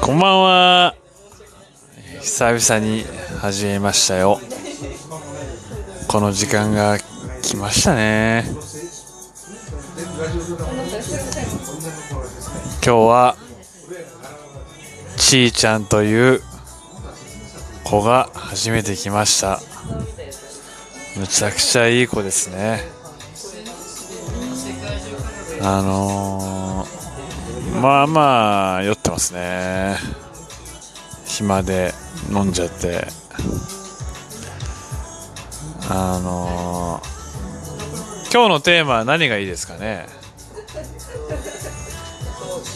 こんばんは。久々に始めましたよ。この時間が来ましたね。今日はちーちゃんという子が初めて来ました。むちゃくちゃいい子ですね。あのー、まあまあ酔ってますね。暇で飲んじゃって。あのー、今日のテーマは何がいいですかね？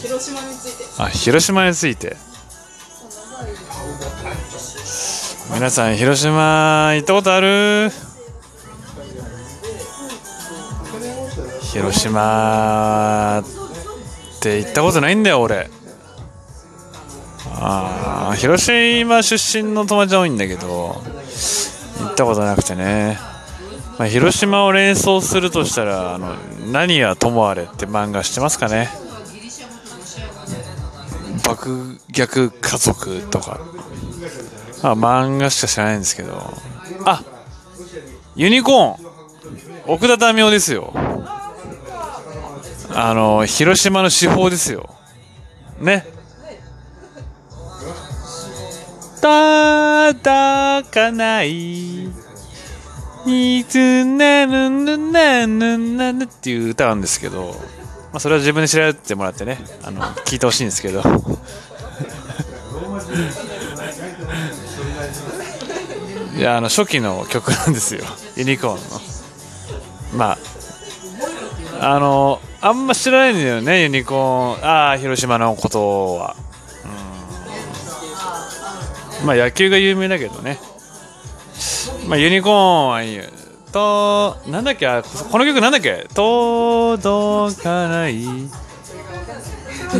広島について。あ広島について。皆さん広島行ったことある？広島って行ったことないんだよ俺。ああ広島出身の友達多いんだけど行ったことなくてね、まあ、広島を連想するとしたら「あの何はともあれ」って漫画知ってますかね。爆逆家族とか。まあ漫画しか知らないんですけど。あユニコーン。奥田民生ですよ。あの広島の司法ですよ。ね。叩かない。いつなぬぬなぬなぬっていう歌なんですけど、まあ、それは自分で調べてもらってね。あの聞いてほしいんですけど。いやあの初期の曲なんですよ。ユニコーンの。まああのあんま知らないんだよねユニコーン。ああ広島のことは。まあ野球が有名だけどね。まあユニコーンはいいよ。となんだっけあこの曲なんだっけ？届かない。な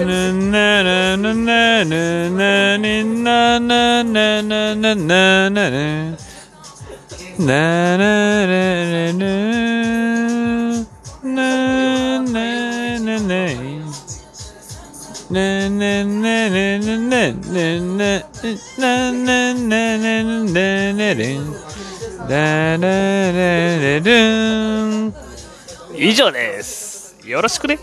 ななななななななななななななななななねねねねねねねねねねねねねねねだれれれるん以上ですよろしくね